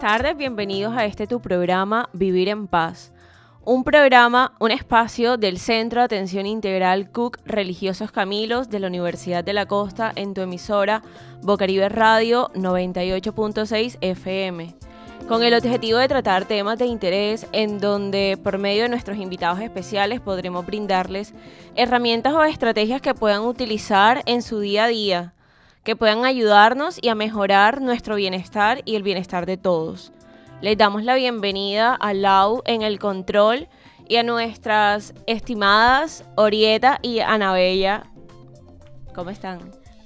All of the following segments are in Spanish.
buenas tardes, bienvenidos a este tu programa Vivir en Paz. Un programa, un espacio del Centro de Atención Integral Cook Religiosos Camilos de la Universidad de la Costa en tu emisora Bocaribe Radio 98.6 FM con el objetivo de tratar temas de interés en donde por medio de nuestros invitados especiales podremos brindarles herramientas o estrategias que puedan utilizar en su día a día, que puedan ayudarnos y a mejorar nuestro bienestar y el bienestar de todos. Les damos la bienvenida a Lau en el control y a nuestras estimadas Orieta y Anabella. ¿Cómo están?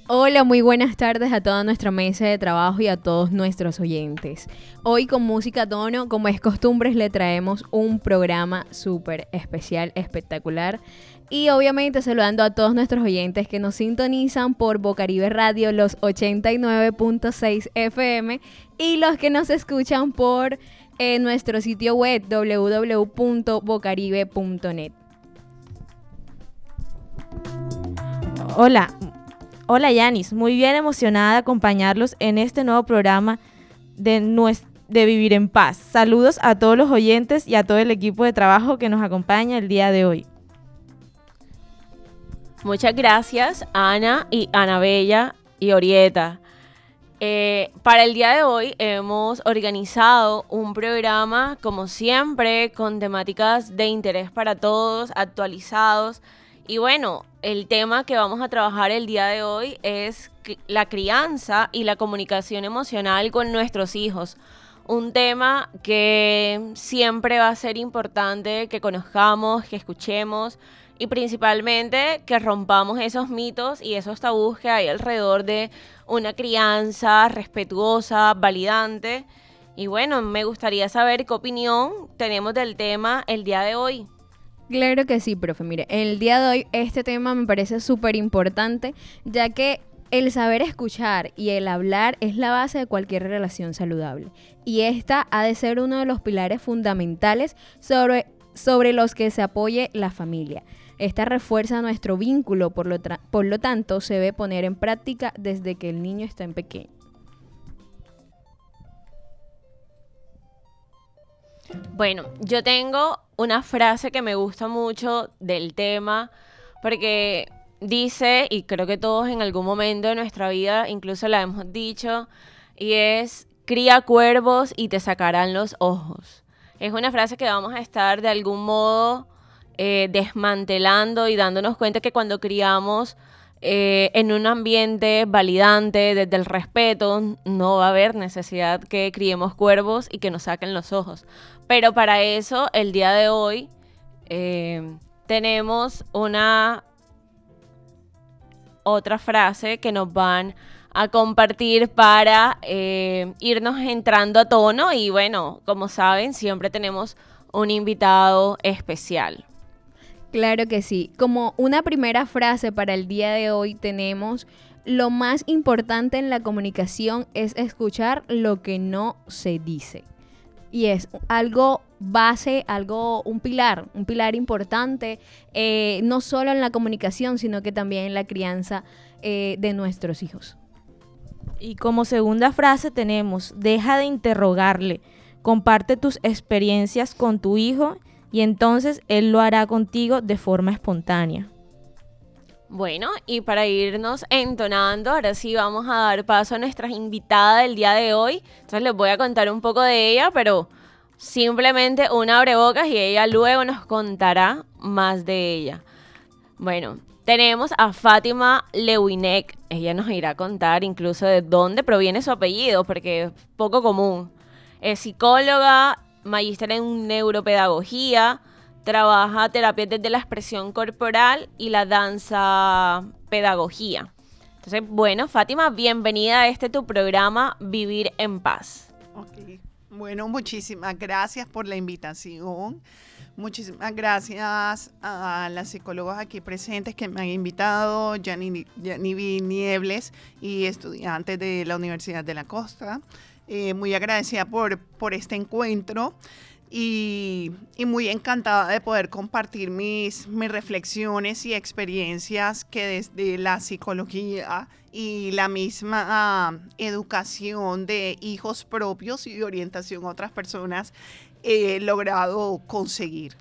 Hola, muy buenas tardes a toda nuestra mesa de trabajo y a todos nuestros oyentes. Hoy con música tono, como es costumbre, le traemos un programa súper especial, espectacular. Y obviamente saludando a todos nuestros oyentes que nos sintonizan por Bocaribe Radio los 89.6 FM y los que nos escuchan por eh, nuestro sitio web www.bocaribe.net. Hola, Hola Yanis, muy bien emocionada de acompañarlos en este nuevo programa de, de Vivir en Paz. Saludos a todos los oyentes y a todo el equipo de trabajo que nos acompaña el día de hoy. Muchas gracias Ana y Ana Bella y Orieta. Eh, para el día de hoy hemos organizado un programa, como siempre, con temáticas de interés para todos, actualizados. Y bueno, el tema que vamos a trabajar el día de hoy es la crianza y la comunicación emocional con nuestros hijos. Un tema que siempre va a ser importante que conozcamos, que escuchemos y principalmente que rompamos esos mitos y esos tabús que hay alrededor de una crianza respetuosa, validante. Y bueno, me gustaría saber qué opinión tenemos del tema el día de hoy. Claro que sí, profe. Mire, el día de hoy este tema me parece súper importante, ya que el saber escuchar y el hablar es la base de cualquier relación saludable. Y esta ha de ser uno de los pilares fundamentales sobre, sobre los que se apoye la familia. Esta refuerza nuestro vínculo, por lo, por lo tanto se debe poner en práctica desde que el niño está en pequeño. Bueno, yo tengo una frase que me gusta mucho del tema, porque dice, y creo que todos en algún momento de nuestra vida incluso la hemos dicho, y es, cría cuervos y te sacarán los ojos. Es una frase que vamos a estar de algún modo eh, desmantelando y dándonos cuenta que cuando criamos eh, en un ambiente validante, desde el respeto, no va a haber necesidad que criemos cuervos y que nos saquen los ojos. Pero para eso, el día de hoy, eh, tenemos una otra frase que nos van a compartir para irnos entrando a tono y bueno, como saben, siempre tenemos un invitado especial. Claro que sí. Como una primera frase para el día de hoy tenemos, lo más importante en la comunicación es escuchar lo que no se dice. Y es algo base, algo, un pilar, un pilar importante, eh, no solo en la comunicación, sino que también en la crianza eh, de nuestros hijos. Y como segunda frase tenemos, deja de interrogarle, comparte tus experiencias con tu hijo y entonces Él lo hará contigo de forma espontánea. Bueno, y para irnos entonando, ahora sí vamos a dar paso a nuestra invitada del día de hoy. Entonces les voy a contar un poco de ella, pero simplemente una abrebocas y ella luego nos contará más de ella. Bueno, tenemos a Fátima Lewinek. Ella nos irá a contar incluso de dónde proviene su apellido, porque es poco común. Es psicóloga, magíster en neuropedagogía, trabaja terapia desde la expresión corporal y la danza pedagogía. Entonces, bueno, Fátima, bienvenida a este tu programa Vivir en Paz. Ok, bueno, muchísimas gracias por la invitación. Muchísimas gracias a las psicólogas aquí presentes que me han invitado, Janivi Niebles y estudiantes de la Universidad de la Costa. Eh, muy agradecida por, por este encuentro. y, y muy encantada de poder compartir mis, mis reflexiones y experiencias que desde la psicología y la misma ah, educación de hijos propios y orientación a otras personas he logrado conseguir.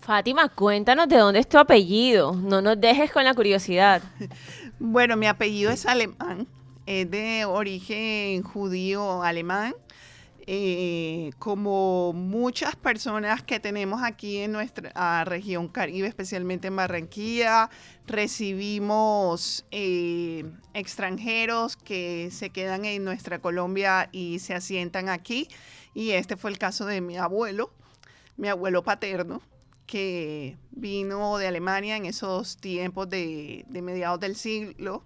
Fátima, cuéntanos de dónde es tu apellido. No nos dejes con la curiosidad. Bueno, mi apellido es alemán, es de origen judío alemán. Eh, como muchas personas que tenemos aquí en nuestra región Caribe, especialmente en Barranquilla, recibimos eh, extranjeros que se quedan en nuestra Colombia y se asientan aquí. Y este fue el caso de mi abuelo, mi abuelo paterno, que vino de Alemania en esos tiempos de, de mediados del siglo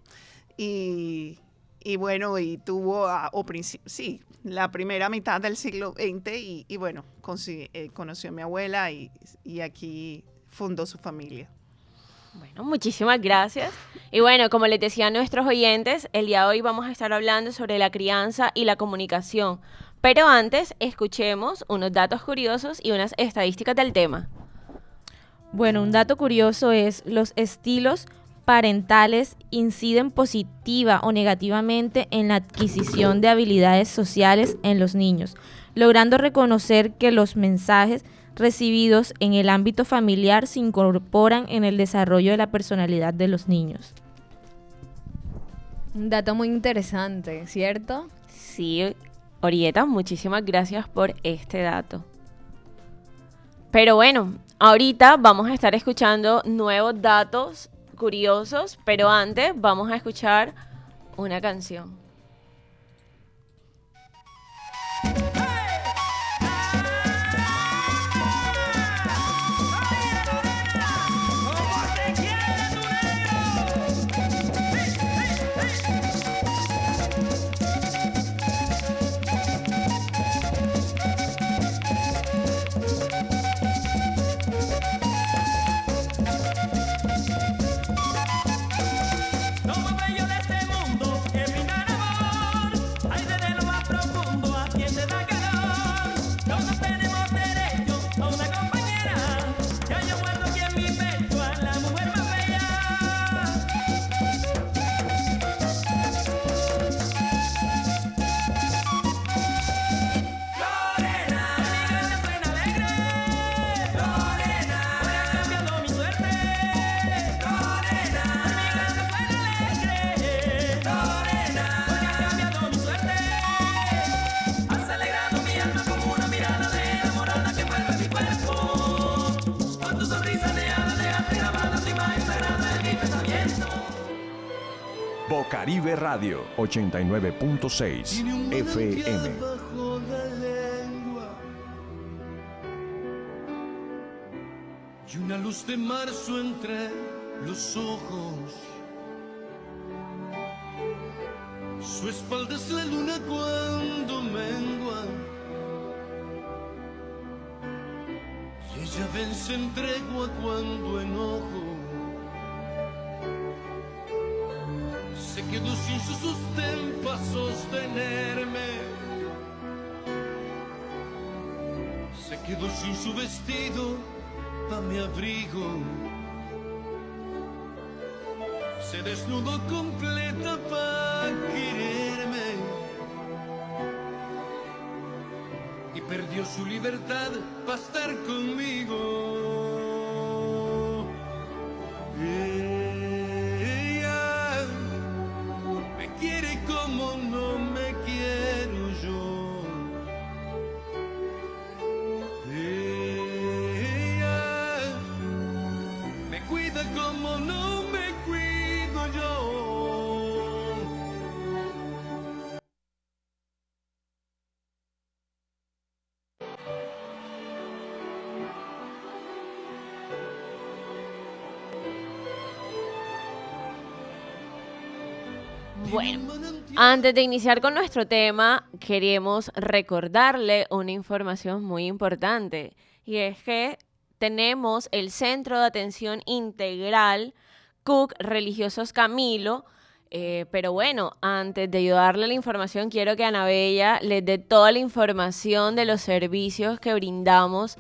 y, y bueno, y tuvo, a- o sí, la primera mitad del siglo XX y, y bueno, eh, conoció a mi abuela y, y aquí fundó su familia. Bueno, muchísimas gracias. Y bueno, como les decía a nuestros oyentes, el día de hoy vamos a estar hablando sobre la crianza y la comunicación. Pero antes, escuchemos unos datos curiosos y unas estadísticas del tema. Bueno, un dato curioso es los estilos parentales inciden positiva o negativamente en la adquisición de habilidades sociales en los niños, logrando reconocer que los mensajes recibidos en el ámbito familiar se incorporan en el desarrollo de la personalidad de los niños. Un dato muy interesante, ¿cierto? Sí, Orieta, muchísimas gracias por este dato. Pero bueno, ahorita vamos a estar escuchando nuevos datos curiosos, pero antes vamos a escuchar una canción. Radio 89.6 FM. y una luz de marzo entre los ojos. Su espalda es la luna cuando mengua. Y ella vence en tregua cuando enojo. Se quedó sin su sostén para sostenerme. Se quedó sin su vestido pa' mi abrigo. Se desnudó completa pa' quererme. Y perdió su libertad pa' estar conmigo. Antes de iniciar con nuestro tema, queremos recordarle una información muy importante y es que tenemos el Centro de Atención Integral Cook Religiosos Camilo Eh, pero bueno, antes de ayudarle la información, quiero que Anabella les dé toda la información de los servicios que brindamos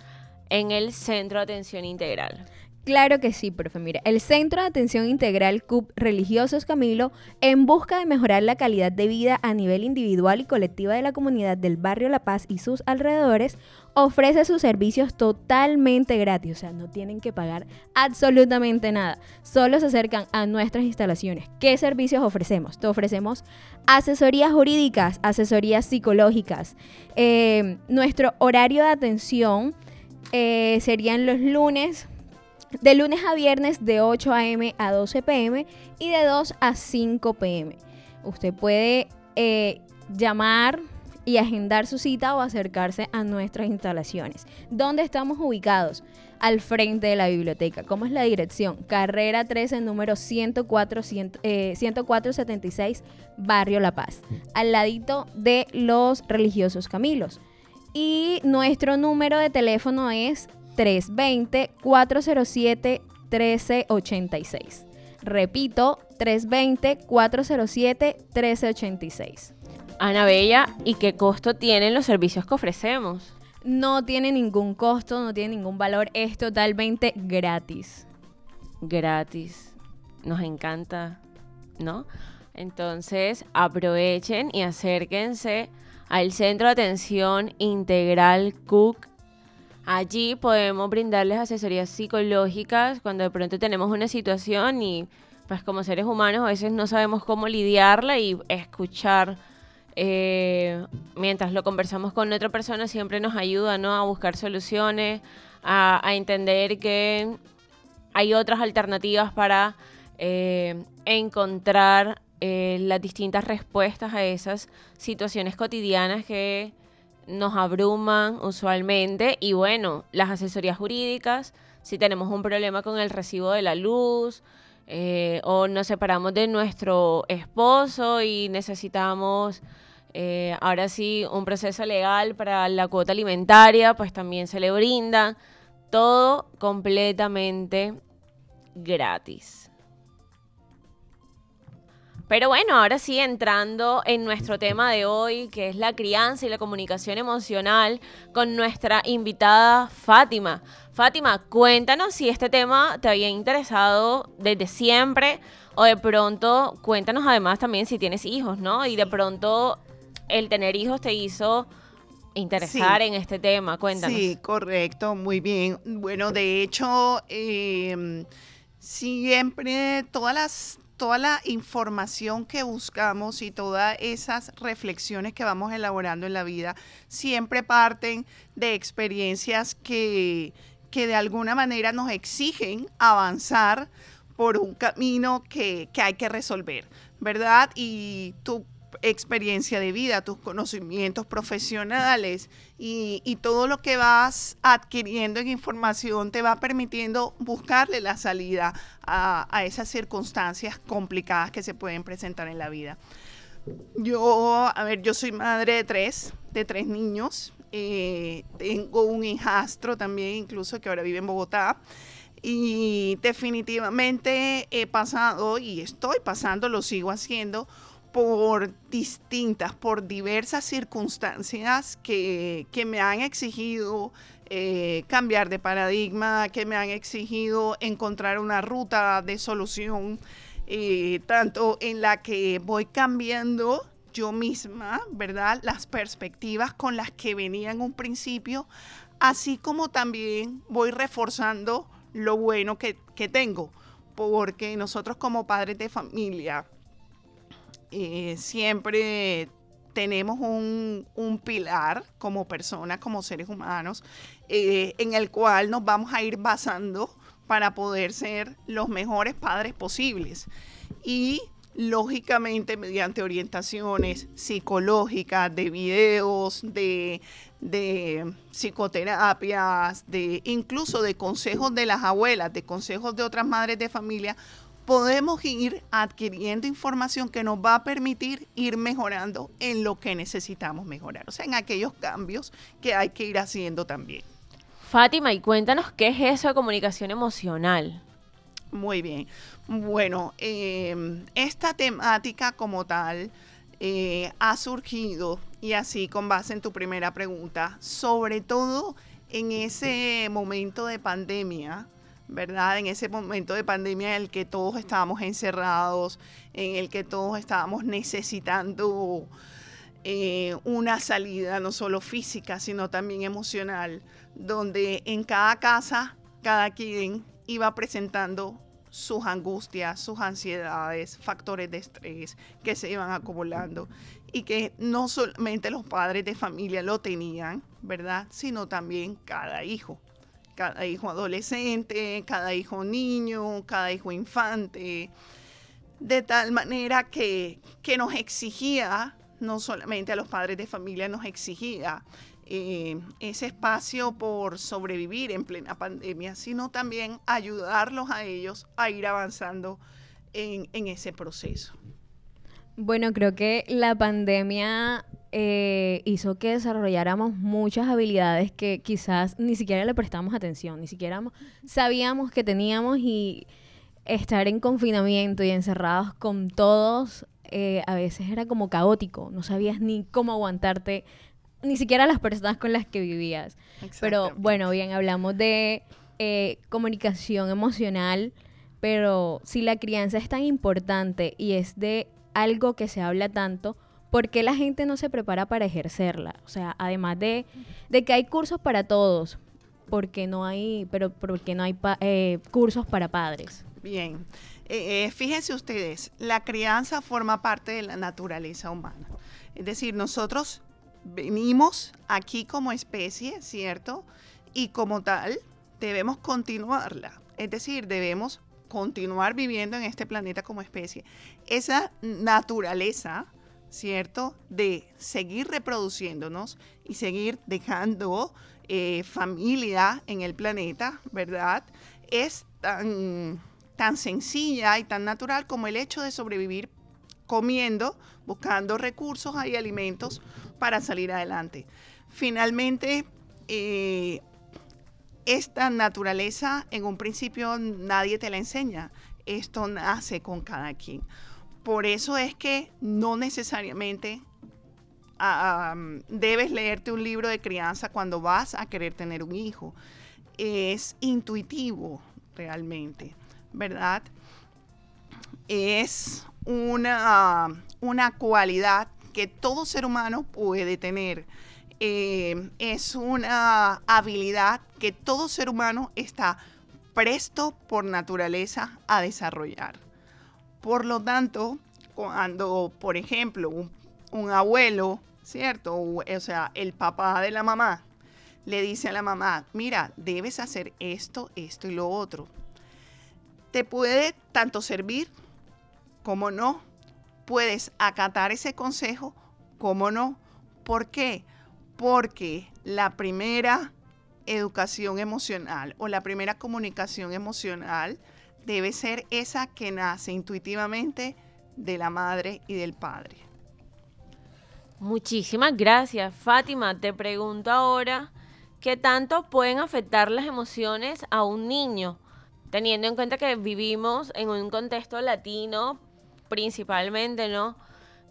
en el Centro de Atención Integral. Claro que sí, profe. Mira, el Centro de Atención Integral CUP Religiosos Camilo, en busca de mejorar la calidad de vida a nivel individual y colectiva de la comunidad del barrio La Paz y sus alrededores, ofrece sus servicios totalmente gratis. O sea, no tienen que pagar absolutamente nada. Solo se acercan a nuestras instalaciones. ¿Qué servicios ofrecemos? Te ofrecemos asesorías jurídicas, asesorías psicológicas. Eh, nuestro horario de atención eh, serían los lunes de lunes a viernes de 8 a.m. a 12 p.m. y de 2 a 5 p.m. Usted puede eh, llamar y agendar su cita o acercarse a nuestras instalaciones. ¿Dónde estamos ubicados? Al frente de la biblioteca. ¿Cómo es la dirección? Carrera 13, número 104, eh, 10476, Barrio La Paz. Al ladito de los religiosos Camilos. Y nuestro número de teléfono es 320-407-1386. Repito, 320-407-1386. Anabella, ¿y qué costo tienen los servicios que ofrecemos? No tiene ningún costo, no tiene ningún valor, es totalmente gratis. Gratis. Nos encanta, ¿no? Entonces, aprovechen y acérquense al Centro de Atención Integral Cook. Allí podemos brindarles asesorías psicológicas cuando de pronto tenemos una situación y pues como seres humanos a veces no sabemos cómo lidiarla y escuchar eh, mientras lo conversamos con otra persona siempre nos ayuda ¿no? a buscar soluciones, a, entender que hay otras alternativas para eh, encontrar eh, las distintas respuestas a esas situaciones cotidianas que nos abruman usualmente. Y bueno, las asesorías jurídicas, si tenemos un problema con el recibo de la luz, eh, o nos separamos de nuestro esposo y necesitamos eh, ahora sí un proceso legal para la cuota alimentaria, pues también se le brinda todo completamente gratis. Pero bueno, ahora sí entrando en nuestro tema de hoy, que es la crianza y la comunicación emocional, con nuestra invitada Fátima. Fátima, cuéntanos si este tema te había interesado desde siempre o de pronto cuéntanos además también si tienes hijos, ¿no? Y de pronto el tener hijos te hizo interesar Sí. en este tema. Cuéntanos. Sí, correcto, muy bien. Bueno, de hecho, eh, siempre todas las, toda la información que buscamos y todas esas reflexiones que vamos elaborando en la vida siempre parten de experiencias que, que de alguna manera nos exigen avanzar por un camino que, que hay que resolver, ¿verdad? Y tu experiencia de vida, tus conocimientos profesionales y, todo lo que vas adquiriendo en información te va permitiendo buscarle la salida a, a esas circunstancias complicadas que se pueden presentar en la vida. Yo, a ver, yo soy madre de tres, de tres niños. eh, tengo un hijastro también, incluso que ahora vive en Bogotá. Y definitivamente he pasado y estoy pasando, lo sigo haciendo, por distintas, por diversas circunstancias que, que me han exigido eh, cambiar de paradigma, que me han exigido encontrar una ruta de solución, eh, tanto en la que voy cambiando yo misma, ¿verdad? Las perspectivas con las que venía en un principio, así como también voy reforzando lo bueno que, que tengo, porque nosotros como padres de familia, eh, siempre tenemos un, un pilar como personas, como seres humanos, eh, en el cual nos vamos a ir basando para poder ser los mejores padres posibles. Y lógicamente mediante orientaciones psicológicas, de videos, de, de psicoterapias, de incluso de consejos de las abuelas, de consejos de otras madres de familia, podemos ir adquiriendo información que nos va a permitir ir mejorando en lo que necesitamos mejorar, o sea, en aquellos cambios que hay que ir haciendo también. Fátima, y cuéntanos qué es eso de comunicación emocional. Muy bien. Bueno, eh, esta temática como tal eh, ha surgido, y así con base en tu primera pregunta, sobre todo en ese momento de pandemia, ¿verdad? En ese momento de pandemia en el que todos estábamos encerrados, en el que todos estábamos necesitando eh, una salida, no solo física, sino también emocional, donde en cada casa, cada quien iba presentando sus angustias, sus ansiedades, factores de estrés que se iban acumulando y que no solamente los padres de familia lo tenían, ¿verdad? Sino también cada hijo, cada hijo adolescente, cada hijo niño, cada hijo infante, de tal manera que, que nos exigía, no solamente a los padres de familia, nos exigía eh, ese espacio por sobrevivir en plena pandemia, sino también ayudarlos a ellos a ir avanzando en, en ese proceso. Bueno, creo que la pandemia eh, hizo que desarrolláramos muchas habilidades que quizás ni siquiera le prestamos atención, ni siquiera mo- sabíamos que teníamos y estar en confinamiento y encerrados con todos eh, a veces era como caótico, no sabías ni cómo aguantarte, ni siquiera las personas con las que vivías. Pero bueno, bien, hablamos de eh, comunicación emocional, pero si la crianza es tan importante y es de algo que se habla tanto, ¿por qué la gente no se prepara para ejercerla? O sea, además de, de que hay cursos para todos, porque no hay, pero porque no hay eh, cursos para padres. Bien, Eh, eh, fíjense ustedes, la crianza forma parte de la naturaleza humana. Es decir, nosotros venimos aquí como especie, ¿cierto? Y como tal, debemos continuarla. Es decir, debemos continuar viviendo en este planeta como especie. Esa naturaleza, ¿cierto? De seguir reproduciéndonos y seguir dejando eh, familia en el planeta, ¿verdad? Es tan, tan sencilla y tan natural como el hecho de sobrevivir comiendo, buscando recursos y alimentos para salir adelante. Finalmente, eh, esta naturaleza en un principio nadie te la enseña. Esto nace con cada quien. Por eso es que no necesariamente debes leerte un libro de crianza cuando vas a querer tener un hijo. Es intuitivo realmente, ¿verdad? Es una, una cualidad que todo ser humano puede tener. Eh, es una habilidad que todo ser humano está presto por naturaleza a desarrollar. Por lo tanto, cuando, por ejemplo, un, abuelo, ¿cierto? O, o sea, el papá de la mamá le dice a la mamá, mira, debes hacer esto, esto y lo otro. Te puede tanto servir como no. Puedes acatar ese consejo como no. ¿Por qué? Porque la primera educación emocional o la primera comunicación emocional debe ser esa que nace intuitivamente de la madre y del padre. Muchísimas gracias, Fátima. Te pregunto ahora, ¿qué tanto pueden afectar las emociones a un niño? Teniendo en cuenta que vivimos en un contexto latino, principalmente, ¿no?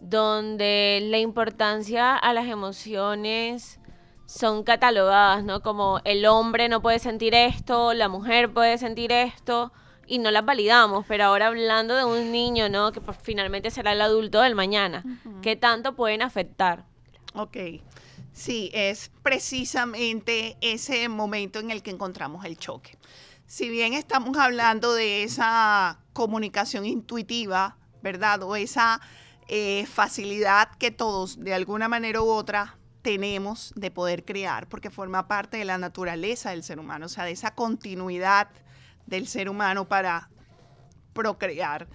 Donde la importancia a las emociones son catalogadas, ¿no? Como el hombre no puede sentir esto, la mujer puede sentir esto, y no las validamos, pero ahora hablando de un niño, ¿no? Que pues, finalmente será el adulto del mañana, ¿qué tanto pueden afectar? Ok. Sí, es precisamente ese momento en el que encontramos el choque. Si bien estamos hablando de esa comunicación intuitiva, ¿verdad? O esa eh, facilidad que todos, de alguna manera u otra, tenemos de poder crear, porque forma parte de la naturaleza del ser humano, o sea, de esa continuidad del ser humano para procrear.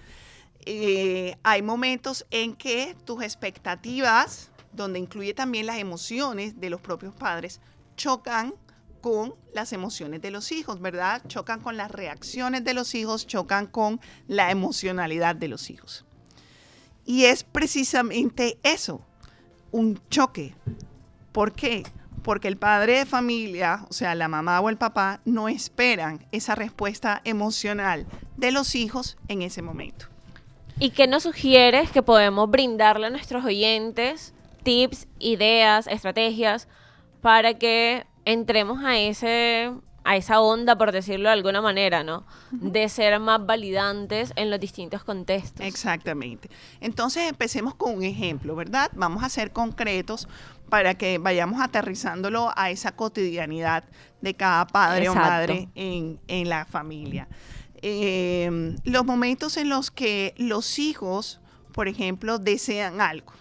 Eh, hay momentos en que tus expectativas, donde incluye también las emociones de los propios padres, chocan con las emociones de los hijos, ¿verdad? Chocan con las reacciones de los hijos, chocan con la emocionalidad de los hijos. Y es precisamente eso, un choque. ¿Por qué? Porque el padre de familia, o sea, la mamá o el papá, no esperan esa respuesta emocional de los hijos en ese momento. ¿Y qué nos sugieres que podemos brindarle a nuestros oyentes? Tips, ideas, estrategias para que entremos a ese a esa onda, por decirlo de alguna manera, ¿no? De ser más validantes en los distintos contextos. Exactamente. Entonces empecemos con un ejemplo, ¿verdad? Vamos a ser concretos para que vayamos aterrizándolo a esa cotidianidad de cada padre Exacto. o madre en, en la familia. Eh, los momentos en los que los hijos, por ejemplo, desean algo.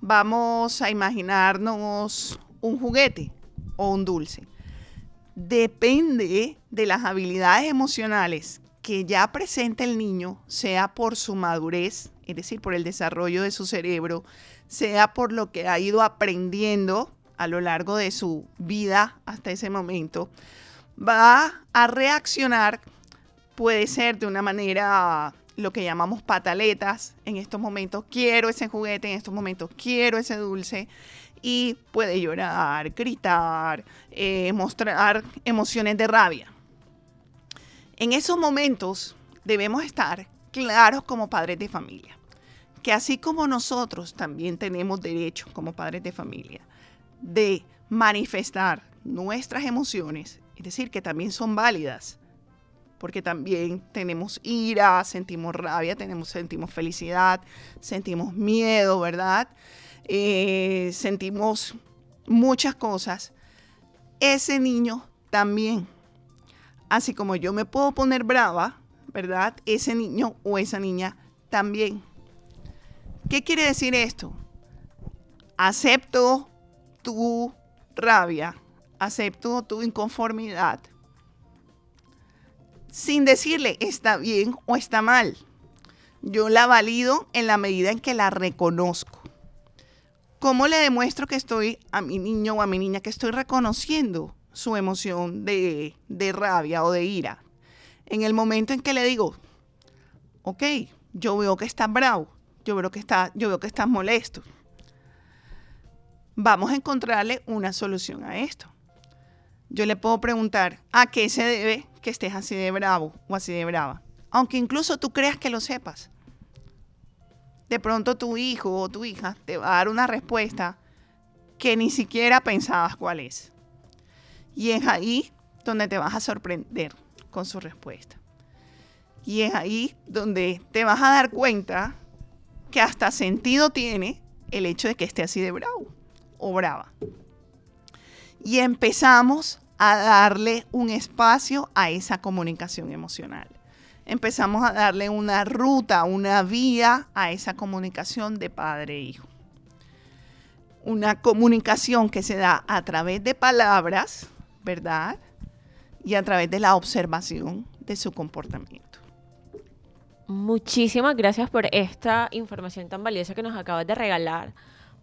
Vamos a imaginarnos un juguete o un dulce. Depende de las habilidades emocionales que ya presenta el niño, sea por su madurez, es decir, por el desarrollo de su cerebro, sea por lo que ha ido aprendiendo a lo largo de su vida hasta ese momento, va a reaccionar, puede ser de una manera, lo que llamamos pataletas, en estos momentos quiero ese juguete, en estos momentos quiero ese dulce, y puede llorar, gritar, eh, mostrar emociones de rabia. En esos momentos debemos estar claros como padres de familia, que así como nosotros también tenemos derecho como padres de familia de manifestar nuestras emociones, es decir, que también son válidas, porque también tenemos ira, sentimos rabia, tenemos, sentimos felicidad, sentimos miedo, ¿verdad? Eh, sentimos muchas cosas. Ese niño también así como yo me puedo poner brava, ¿verdad? Ese niño o esa niña también. ¿Qué quiere decir esto? Acepto tu rabia, acepto tu inconformidad, sin decirle está bien o está mal. Yo la valido en la medida en que la reconozco. ¿Cómo le demuestro que estoy a mi niño o a mi niña que estoy reconociendo su emoción de, de rabia o de ira? En el momento en que le digo, ok, yo veo que estás bravo, yo veo que, está, yo veo que estás molesto. Vamos a encontrarle una solución a esto. Yo le puedo preguntar, ¿a qué se debe que estés así de bravo o así de brava? Aunque incluso tú creas que lo sepas. De pronto tu hijo o tu hija te va a dar una respuesta que ni siquiera pensabas cuál es. Y es ahí donde te vas a sorprender con su respuesta. Y es ahí donde te vas a dar cuenta que hasta sentido tiene el hecho de que esté así de bravo o brava. Y empezamos a darle un espacio a esa comunicación emocional. Empezamos a darle una ruta, una vía a esa comunicación de padre e hijo. Una comunicación que se da a través de palabras, ¿verdad? Y a través de la observación de su comportamiento. Muchísimas gracias por esta información tan valiosa que nos acabas de regalar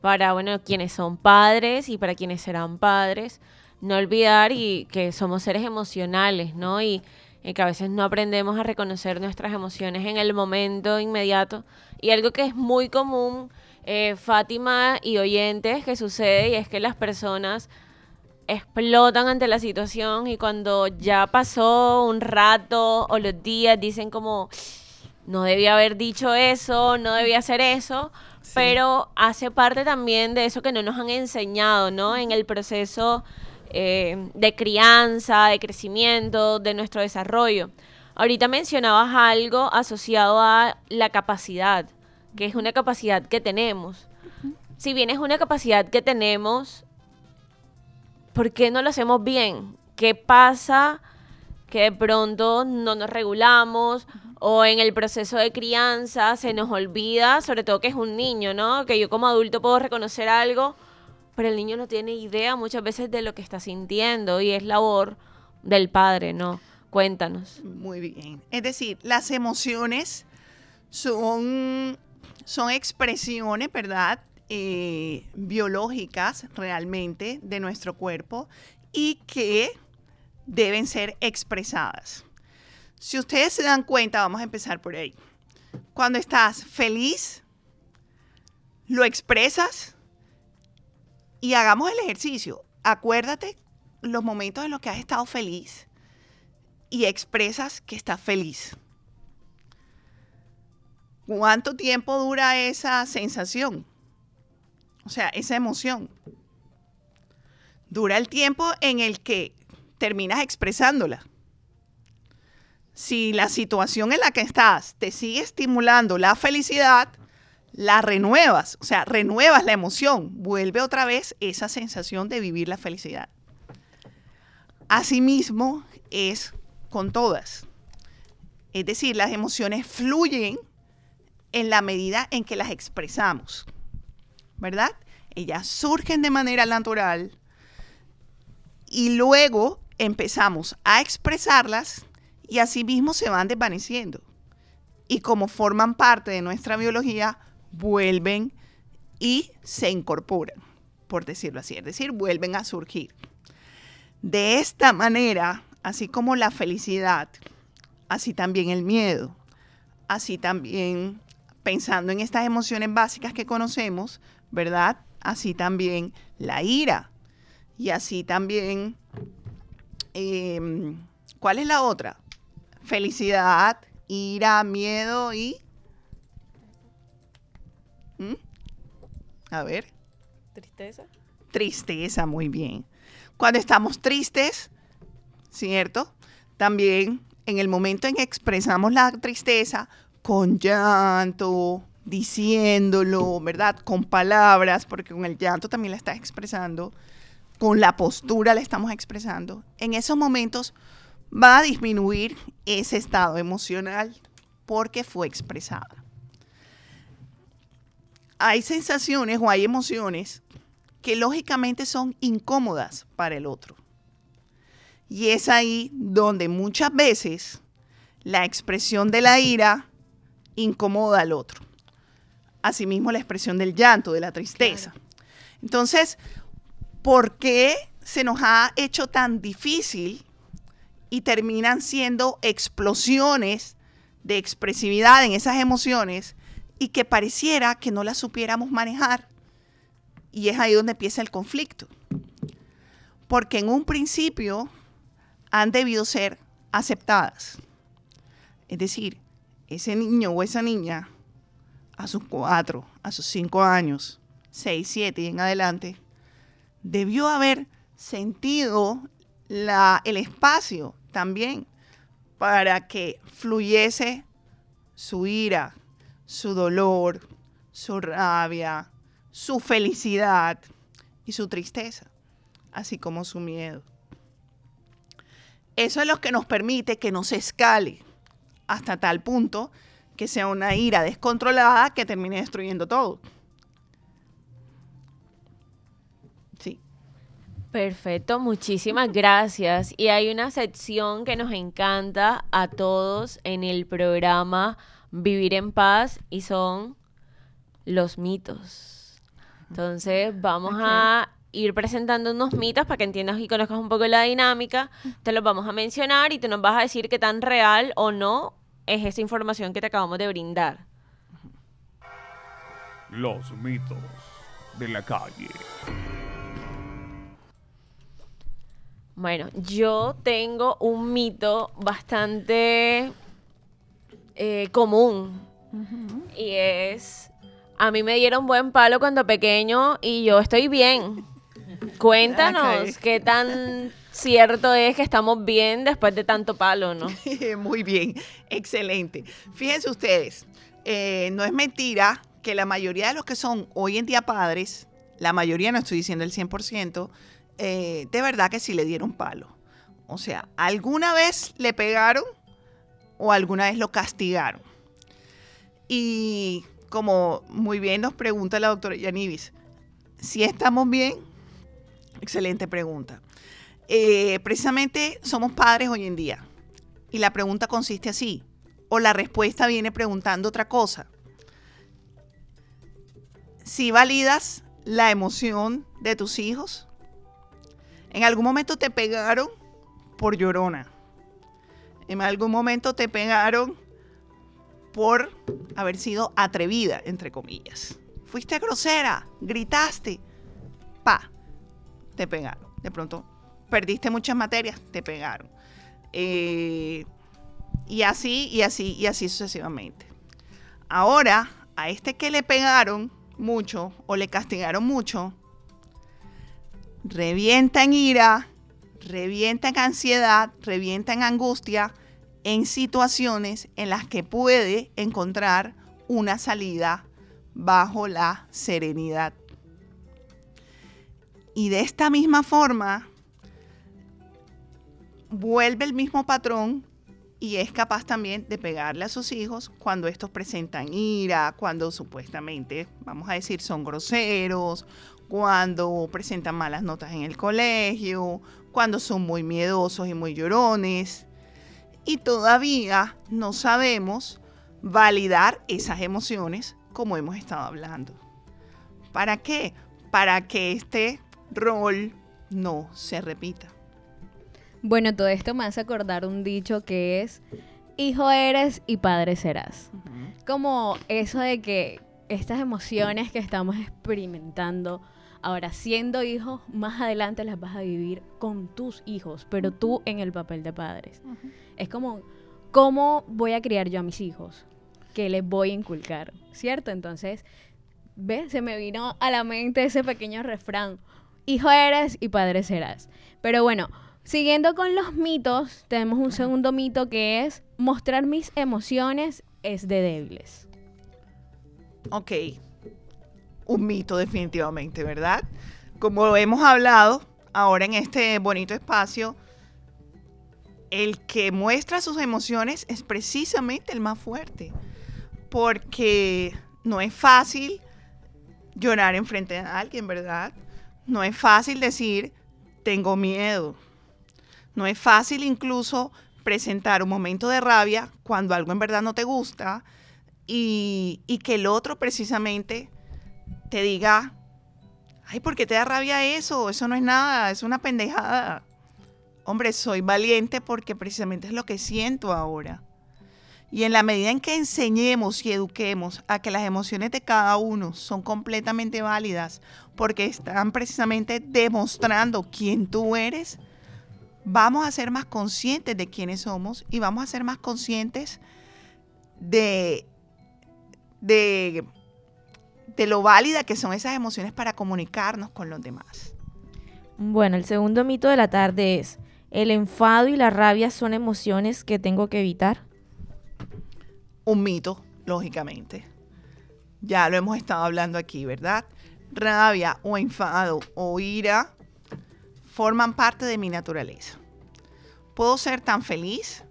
para, bueno, quienes son padres y para quienes serán padres. No olvidar y que somos seres emocionales, ¿no? Y, que a veces no aprendemos a reconocer nuestras emociones en el momento inmediato. Y algo que es muy común, eh, Fátima y oyentes, que sucede y es que las personas explotan ante la situación y cuando ya pasó un rato o los días dicen como no debía haber dicho eso, no debía hacer eso, Sí. pero hace parte también de eso que no nos han enseñado, ¿no? En el proceso eh, de crianza, de crecimiento, de nuestro desarrollo. Ahorita mencionabas algo asociado a la capacidad, que es una capacidad que tenemos. Si bien es una capacidad que tenemos, ¿por qué no lo hacemos bien? ¿Qué pasa que de pronto no nos regulamos o en el proceso de crianza se nos olvida, sobre todo que es un niño, ¿no? Que yo como adulto puedo reconocer algo, pero el niño no tiene idea muchas veces de lo que está sintiendo y es labor del padre, ¿no? Cuéntanos. Muy bien. Es decir, las emociones son, son expresiones, ¿verdad? Eh, biológicas realmente de nuestro cuerpo y que deben ser expresadas. Si ustedes se dan cuenta, vamos a empezar por ahí. Cuando estás feliz, lo expresas y hagamos el ejercicio. acuérdate los momentos en los que has estado feliz y expresas que estás feliz. ¿Cuánto tiempo dura esa sensación? O sea, esa emoción. Dura el tiempo en el que terminas expresándola. Si la situación en la que estás te sigue estimulando la felicidad, la renuevas, o sea, renuevas la emoción, vuelve otra vez esa sensación de vivir la felicidad. Asimismo es con todas. Es decir, las emociones fluyen en la medida en que las expresamos, ¿verdad? Ellas surgen de manera natural y luego empezamos a expresarlas y asimismo se van desvaneciendo. Y como forman parte de nuestra biología, vuelven y se incorporan, por decirlo así, es decir, vuelven a surgir. De esta manera, así como la felicidad, así también el miedo, así también pensando en estas emociones básicas que conocemos, ¿verdad? Así también la ira y así también, eh, ¿cuál es la otra? Felicidad, ira, miedo y... ¿Mm? A ver. Tristeza. Tristeza, muy bien. Cuando estamos tristes, ¿cierto? También en el momento en que expresamos la tristeza con llanto, diciéndolo, ¿verdad? Con palabras, porque con el llanto también la estás expresando, con la postura la estamos expresando. En esos momentos va a disminuir ese estado emocional porque fue expresada. Hay sensaciones o hay emociones que lógicamente son incómodas para el otro. Y es ahí donde muchas veces la expresión de la ira incomoda al otro. Asimismo, la expresión del llanto, de la tristeza. Entonces, ¿por qué se nos ha hecho tan difícil y terminan siendo explosiones de expresividad en esas emociones y que pareciera que no las supiéramos manejar? Y es ahí donde empieza el conflicto. Porque en un principio han debido ser aceptadas. Es decir, ese niño o esa niña a sus cuatro, a sus cinco años, seis, siete y en adelante, debió haber sentido la, el espacio también para que fluyese su ira, su dolor, su rabia, su felicidad y su tristeza, así como su miedo. Eso es lo que nos permite que no se escale hasta tal punto que sea una ira descontrolada que termine destruyendo todo. Perfecto, muchísimas gracias. Y hay una sección que nos encanta a todos en el programa Vivir en Paz y son los mitos. Entonces vamos a ir presentando unos mitos para que entiendas y conozcas un poco la dinámica. Te los vamos a mencionar y tú nos vas a decir qué tan real o no es esa información que te acabamos de brindar. Los mitos de la calle. Bueno, yo tengo un mito bastante eh, común y es, a mí me dieron buen palo cuando pequeño y yo estoy bien. Cuéntanos qué tan cierto es que estamos bien después de tanto palo, ¿no? Muy bien, excelente. Fíjense ustedes, eh, no es mentira que la mayoría de los que son hoy en día padres, la mayoría, no estoy diciendo el 100%, eh, de verdad que sí le dieron palo. O sea, alguna vez le pegaron o alguna vez lo castigaron. Y como muy bien nos pregunta la doctora Yanivis, si estamos bien, excelente pregunta. Eh, precisamente somos padres hoy en día. Y la pregunta consiste así, o la respuesta viene preguntando otra cosa. Si validas la emoción de tus hijos, en algún momento te pegaron por llorona. En algún momento te pegaron por haber sido atrevida, entre comillas. Fuiste grosera, gritaste, pa, te pegaron. de pronto perdiste muchas materias, te pegaron. Eh, y así, y así, y así sucesivamente. Ahora, a este que le pegaron mucho o le castigaron mucho, revienta en ira, revienta en ansiedad, revienta en angustia, en situaciones en las que puede encontrar una salida bajo la serenidad. Y de esta misma forma, vuelve el mismo patrón y es capaz también de pegarle a sus hijos cuando estos presentan ira, cuando supuestamente, vamos a decir, son groseros, cuando presentan malas notas en el colegio, cuando son muy miedosos y muy llorones. Y todavía no sabemos validar esas emociones como hemos estado hablando. ¿Para qué? Para que este rol no se repita. Bueno, todo esto me hace acordar un dicho que es, hijo eres y padre serás. Como eso de que estas emociones que estamos experimentando, ahora siendo hijos, más adelante las vas a vivir con tus hijos, pero tú en el papel de padres. Es como, ¿cómo voy a criar yo a mis hijos? ¿Qué les voy a inculcar? ¿Cierto? Entonces, ¿ves? Se me vino a la mente ese pequeño refrán, hijo eres y padre serás. Pero bueno, siguiendo con los mitos, tenemos un segundo mito que es mostrar mis emociones es de débiles. Ok, un mito definitivamente, ¿verdad? Como hemos hablado ahora en este bonito espacio, el que muestra sus emociones es precisamente el más fuerte, porque no es fácil llorar enfrente de alguien, ¿verdad? No es fácil decir, tengo miedo. No es fácil incluso presentar un momento de rabia cuando algo en verdad no te gusta y, y que el otro precisamente te diga, ay, ¿por qué te da rabia eso? Eso no es nada, es una pendejada. Hombre, soy valiente porque precisamente es lo que siento ahora. Y en la medida en que enseñemos y eduquemos a que las emociones de cada uno son completamente válidas porque están precisamente demostrando quién tú eres, vamos a ser más conscientes de quiénes somos y vamos a ser más conscientes de, de, de lo válida que son esas emociones para comunicarnos con los demás. Bueno, el segundo mito de la tarde es, ¿el enfado y la rabia son emociones que tengo que evitar? un mito, lógicamente. Ya lo hemos estado hablando aquí, ¿verdad? Rabia o enfado o ira forman parte de mi naturaleza. Puedo ser tan feliz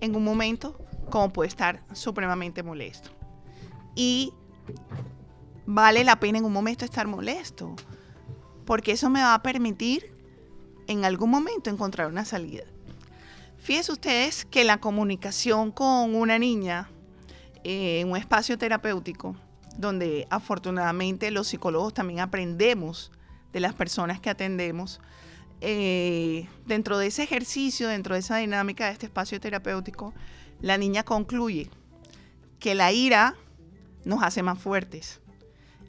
en un momento como puedo estar supremamente molesto. Y vale la pena en un momento estar molesto, porque eso me va a permitir en algún momento encontrar una salida. Fíjense ustedes que la comunicación con una niña eh, en un espacio terapéutico, donde afortunadamente los psicólogos también aprendemos de las personas que atendemos, eh, dentro de ese ejercicio, dentro de esa dinámica de este espacio terapéutico, la niña concluye que la ira nos hace más fuertes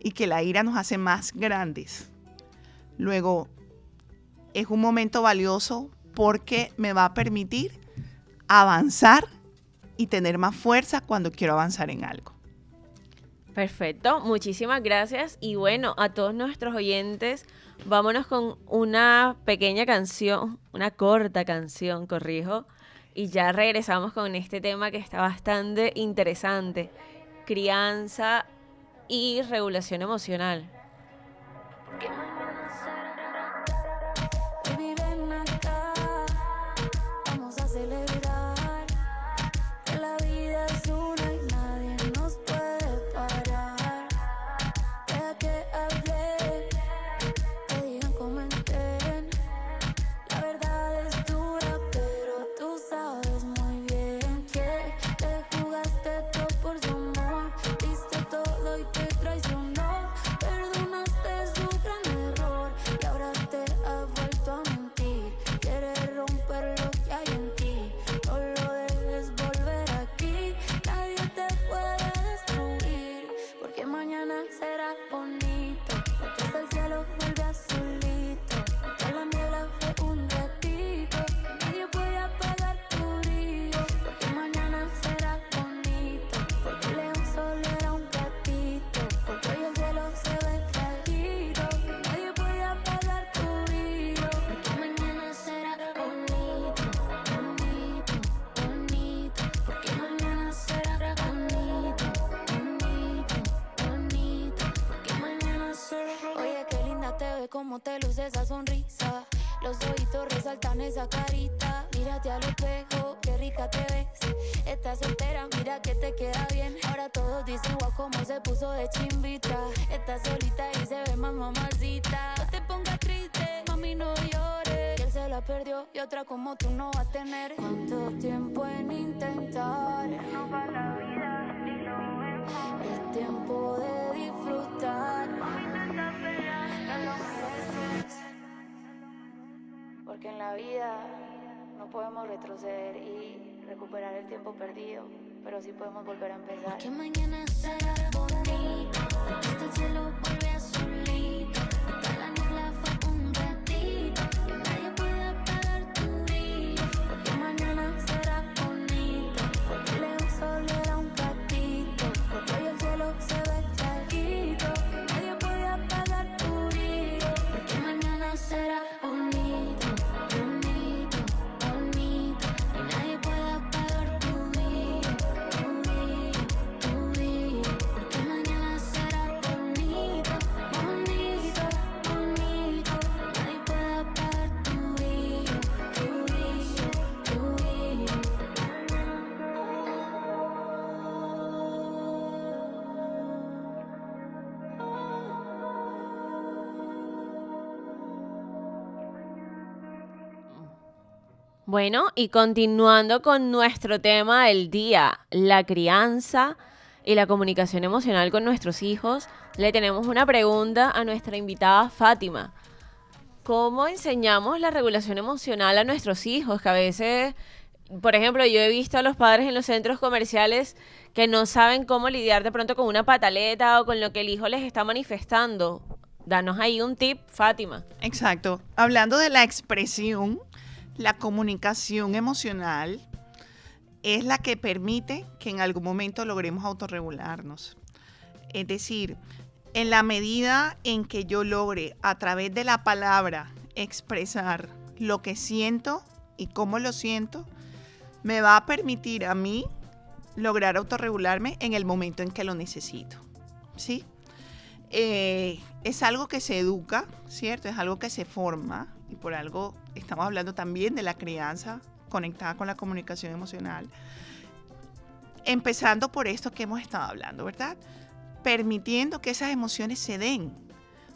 y que la ira nos hace más grandes. Luego, es un momento valioso porque me va a permitir avanzar y tener más fuerza cuando quiero avanzar en algo. Perfecto, muchísimas gracias. Y bueno, a todos nuestros oyentes, vámonos con una pequeña canción, una corta canción, corrijo. Y ya regresamos con este tema que está bastante interesante. Crianza y regulación emocional. Cómo te luce esa sonrisa. Los ojitos resaltan esa carita. Mírate al espejo, qué rica te ves. Estás entera, mira que te queda bien. Ahora todos dicen, wow, cómo se puso de chimbita. Estás solita y se ve más mamacita. No te pongas triste, mami, no llores. Que él se la perdió y otra como tú no va a tener. ¿Cuánto tiempo en intentar? Es tiempo de disfrutar. Porque en la vida no podemos retroceder y recuperar el tiempo perdido, pero sí podemos volver a empezar. Que mañana será bonito, el cielo vuelve azulito, Bueno, y continuando con nuestro tema del día, la crianza y la comunicación emocional con nuestros hijos, le tenemos una pregunta a nuestra invitada Fátima. ¿Cómo enseñamos la regulación emocional a nuestros hijos? Que a veces, por ejemplo, yo he visto a los padres en los centros comerciales que no saben cómo lidiar de pronto con una pataleta o con lo que el hijo les está manifestando. Danos ahí un tip, Fátima. Exacto. Hablando de la expresión, la comunicación emocional es la que permite que en algún momento logremos autorregularnos. Es decir, en la medida en que yo logre a través de la palabra expresar lo que siento y cómo lo siento, me va a permitir a mí lograr autorregularme en el momento en que lo necesito. ¿Sí? Eh, es algo que se educa, ¿cierto? Es algo que se forma y por algo estamos hablando también de la crianza conectada con la comunicación emocional. Empezando por esto que hemos estado hablando, ¿verdad? Permitiendo que esas emociones se den,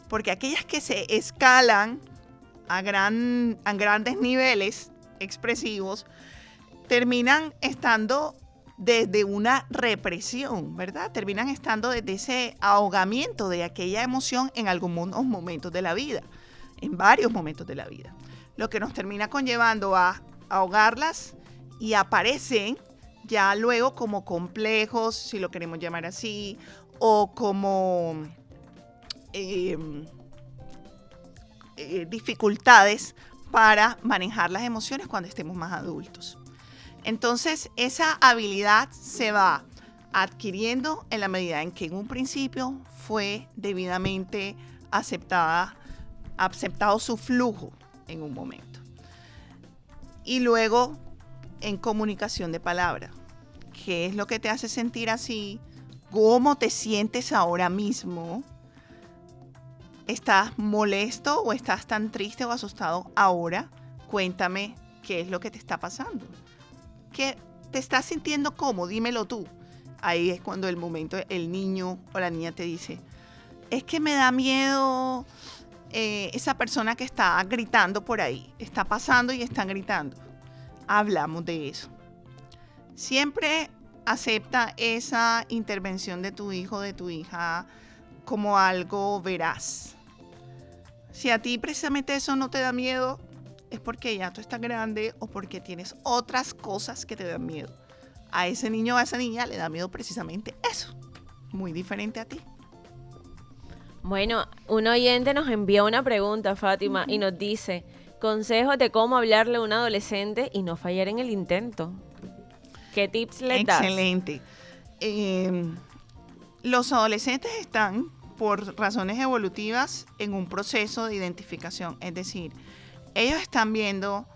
porque aquellas que se escalan a, gran, a grandes niveles expresivos terminan estando desde una represión, ¿verdad? Terminan estando desde ese ahogamiento de aquella emoción en algunos momentos de la vida, en varios momentos de la vida. Lo que nos termina conllevando a ahogarlas y aparecen ya luego como complejos, si lo queremos llamar así, o como eh, eh, dificultades para manejar las emociones cuando estemos más adultos. Entonces, esa habilidad se va adquiriendo en la medida en que en un principio fue debidamente aceptada, aceptado su flujo en un momento. Y luego en comunicación de palabra. ¿Qué es lo que te hace sentir así? ¿Cómo te sientes ahora mismo? ¿Estás molesto o estás tan triste o asustado ahora? Cuéntame qué es lo que te está pasando. ¿Qué te estás sintiendo cómo? Dímelo tú. Ahí es cuando el momento el niño o la niña te dice, es que me da miedo eh, esa persona que está gritando por ahí. Está pasando y está gritando. Hablamos de eso. Siempre acepta esa intervención de tu hijo, de tu hija, como algo veraz. Si a ti precisamente eso no te da miedo, es porque ya tú estás grande o porque tienes otras cosas que te dan miedo. A ese niño o a esa niña le da miedo precisamente eso. Muy diferente a ti. Bueno, un oyente nos envió una pregunta, Fátima, y nos dice, consejos de cómo hablarle a un adolescente y no fallar en el intento. ¿Qué tips le das? Excelente. Eh, los adolescentes están, por razones evolutivas, en un proceso de identificación. Es decir, ellos están viendo,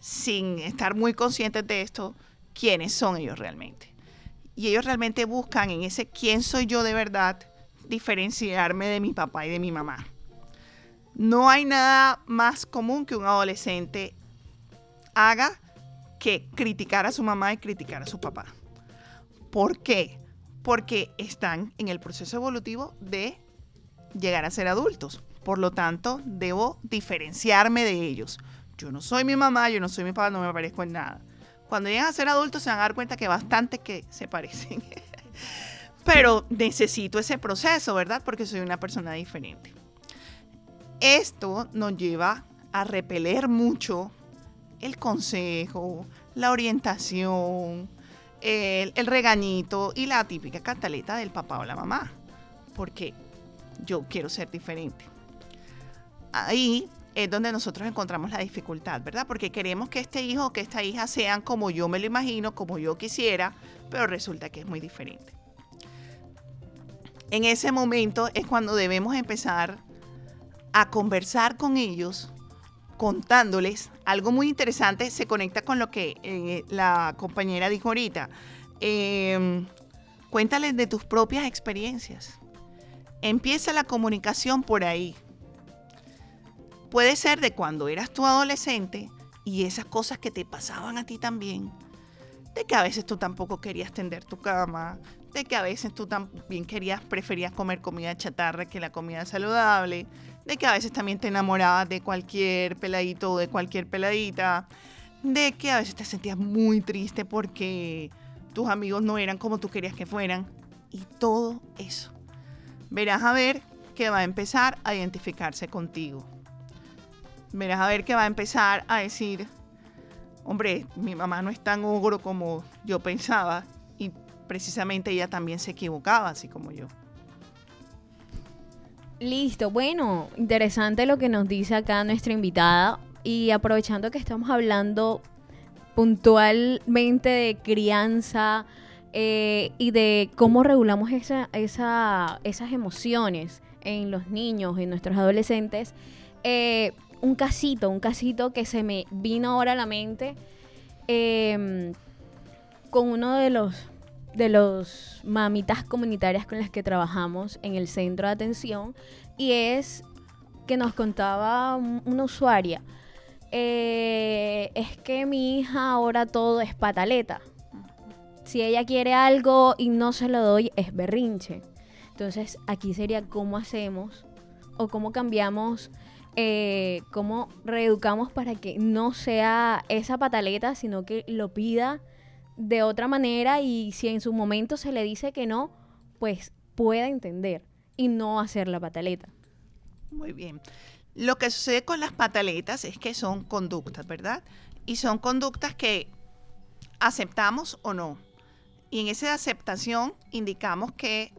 sin estar muy conscientes de esto, quiénes son ellos realmente. Y ellos realmente buscan en ese quién soy yo de verdad diferenciarme de mi papá y de mi mamá. No hay nada más común que un adolescente haga que criticar a su mamá y criticar a su papá. ¿Por qué? Porque están en el proceso evolutivo de llegar a ser adultos. Por lo tanto, debo diferenciarme de ellos. Yo no soy mi mamá, yo no soy mi papá, no me parezco en nada. Cuando llegan a ser adultos se van a dar cuenta que bastante que se parecen. Pero necesito ese proceso, ¿verdad? Porque soy una persona diferente. Esto nos lleva a repeler mucho el consejo, la orientación, el, regañito y la típica cantaleta del papá o la mamá. Porque yo quiero ser diferente. Ahí es donde nosotros encontramos la dificultad, ¿verdad? Porque queremos que este hijo o que esta hija sean como yo me lo imagino, como yo quisiera, pero resulta que es muy diferente. En ese momento es cuando debemos empezar a conversar con ellos, contándoles algo muy interesante, se conecta con lo que eh, la compañera dijo ahorita. Eh, cuéntales de tus propias experiencias. Empieza la comunicación por ahí. Puede ser de cuando eras tu adolescente y esas cosas que te pasaban a ti también. De que a veces tú tampoco querías tender tu cama, de que a veces tú también querías, preferías comer comida chatarra que la comida saludable, de que a veces también te enamorabas de cualquier peladito o de cualquier peladita, de que a veces te sentías muy triste porque tus amigos no eran como tú querías que fueran. Y todo eso. Verás a ver que va a empezar a identificarse contigo. Verás a ver que va a empezar a decir, hombre, mi mamá no es tan ogro como yo pensaba. Precisamente ella también se equivocaba, así como yo. Listo, bueno, interesante lo que nos dice acá nuestra invitada y aprovechando que estamos hablando puntualmente de crianza eh, y de cómo regulamos esa, esa- esas emociones en los niños, en nuestros adolescentes, eh, un casito, un casito que se me vino ahora a la mente em, con uno de los de los mamitas comunitarias con las que trabajamos en el centro de atención y es que nos contaba un- una usuaria. eh, es que mi hija ahora todo es pataleta. Si ella quiere algo y no se lo doy, es berrinche. Entonces aquí sería cómo hacemos o cómo cambiamos, eh, cómo reeducamos para que no sea esa pataleta, sino que lo pida de otra manera y si en su momento se le dice que no, pues pueda entender y no hacer la pataleta. Muy bien. Lo que sucede con las pataletas es que son conductas, ¿verdad? Y son conductas que aceptamos o no. Y en esa aceptación indicamos que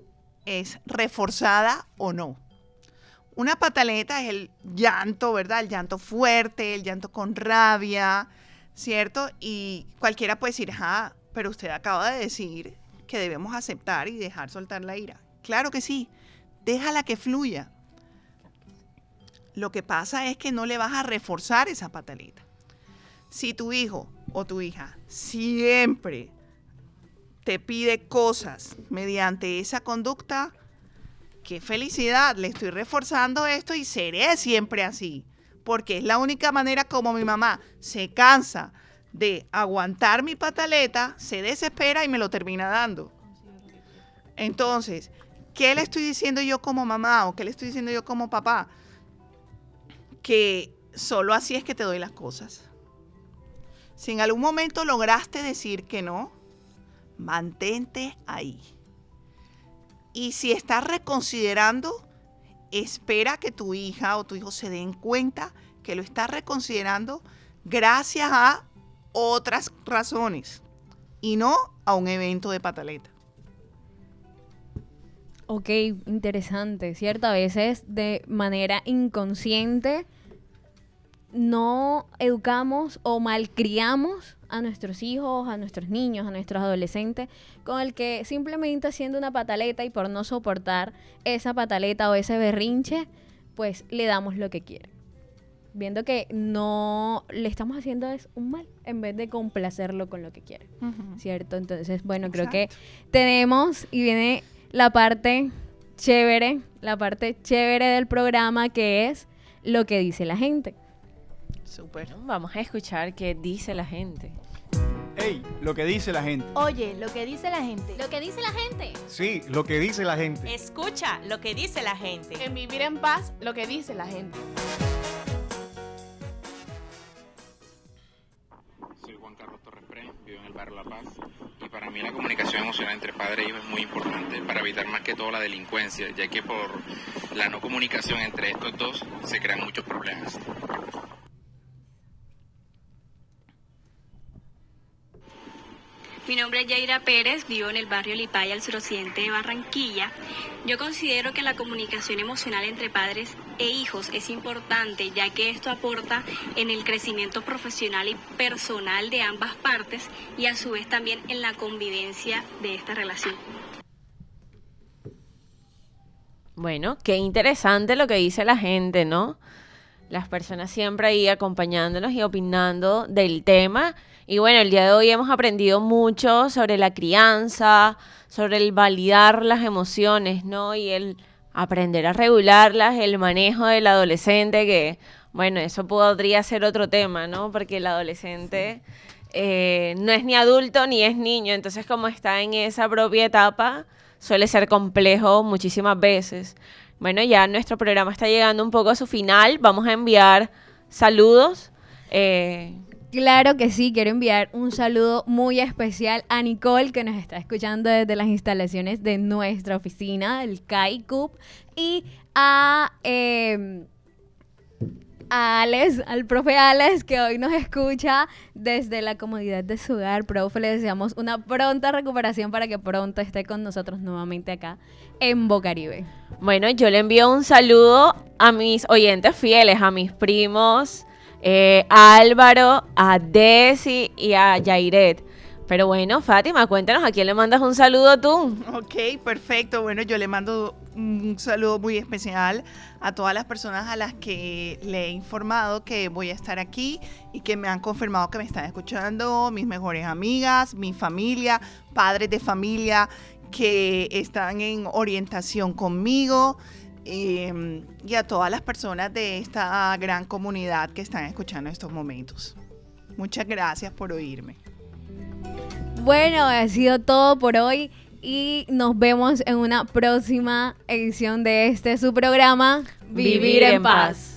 es reforzada o no. Una pataleta es el llanto, ¿verdad? El llanto fuerte, el llanto con rabia, ¿cierto? Y cualquiera puede decir, ah, pero usted acaba de decir que debemos aceptar y dejar soltar la ira. Claro que sí, déjala que fluya. Lo que pasa es que no le vas a reforzar esa pataleta. Si tu hijo o tu hija siempre te pide cosas mediante esa conducta, qué felicidad, le estoy reforzando esto y seré siempre así, porque es la única manera como mi mamá se cansa de aguantar mi pataleta, se desespera y me lo termina dando. Entonces, ¿qué le estoy diciendo yo como mamá o qué le estoy diciendo yo como papá? Que solo así es que te doy las cosas. Si en algún momento lograste decir que no, mantente ahí. Y si estás reconsiderando, espera que tu hija o tu hijo se den cuenta que lo estás reconsiderando gracias a otras razones y no a un evento de pataleta. Ok, interesante, ¿cierto? A veces de manera inconsciente no educamos o malcriamos a nuestros hijos, a nuestros niños, a nuestros adolescentes, con el que simplemente haciendo una pataleta y por no soportar esa pataleta o ese berrinche, pues le damos lo que quiere. Viendo que no le estamos haciendo es un mal en vez de complacerlo con lo que quiere. ¿Cierto? Entonces, bueno, creo que tenemos y viene la parte chévere, la parte chévere del programa que es lo que dice la gente. Súper. Vamos a escuchar qué dice la gente. Ey, lo que dice la gente. Oye, lo que dice la gente. Lo que dice la gente. Sí, lo que dice la gente. Escucha lo que dice la gente. En vivir en paz, lo que dice la gente. Soy Juan Carlos Torres Pre, vivo en el barrio La Paz y para mí la comunicación emocional entre padre e hijo es muy importante para evitar más que todo la delincuencia, ya que por la no comunicación entre estos dos se crean muchos problemas. Mi nombre es Yaira Pérez, vivo en el barrio Lipaya, al suroccidente de Barranquilla. Yo considero que la comunicación emocional entre padres e hijos es importante, ya que esto aporta en el crecimiento profesional y personal de ambas partes y a su vez también en la convivencia de esta relación. Bueno, qué interesante lo que dice la gente, ¿no? Las personas siempre ahí acompañándonos y opinando del tema. Y bueno, el día de hoy hemos aprendido mucho sobre la crianza, sobre el validar las emociones, ¿no? Y el aprender a regularlas, el manejo del adolescente, que bueno, eso podría ser otro tema, ¿no? Porque el adolescente eh, no es ni adulto ni es niño, entonces como está en esa propia etapa, suele ser complejo muchísimas veces. Bueno, ya nuestro programa está llegando un poco a su final. Vamos a enviar saludos. Eh, Claro que sí, quiero enviar un saludo muy especial a Nicole que nos está escuchando desde las instalaciones de nuestra oficina, el CAICUP, y a, eh, a Alex, al profe Alex que hoy nos escucha desde la comodidad de su hogar. Profe, le deseamos una pronta recuperación para que pronto esté con nosotros nuevamente acá en Bocaribe. Bueno, yo le envío un saludo a mis oyentes fieles, a mis primos, eh, a Álvaro, a Desi y a Yairet. Pero bueno, Fátima, cuéntanos, ¿a quién le mandas un saludo tú? Ok, perfecto. Bueno, yo le mando un saludo muy especial a todas las personas a las que le he informado que voy a estar aquí y que me han confirmado que me están escuchando, mis mejores amigas, mi familia, padres de familia que están en orientación conmigo eh, y a todas las personas de esta gran comunidad que están escuchando estos momentos. Muchas gracias por oírme. Bueno, ha sido todo por hoy y nos vemos en una próxima edición de este su programa Vivir en paz.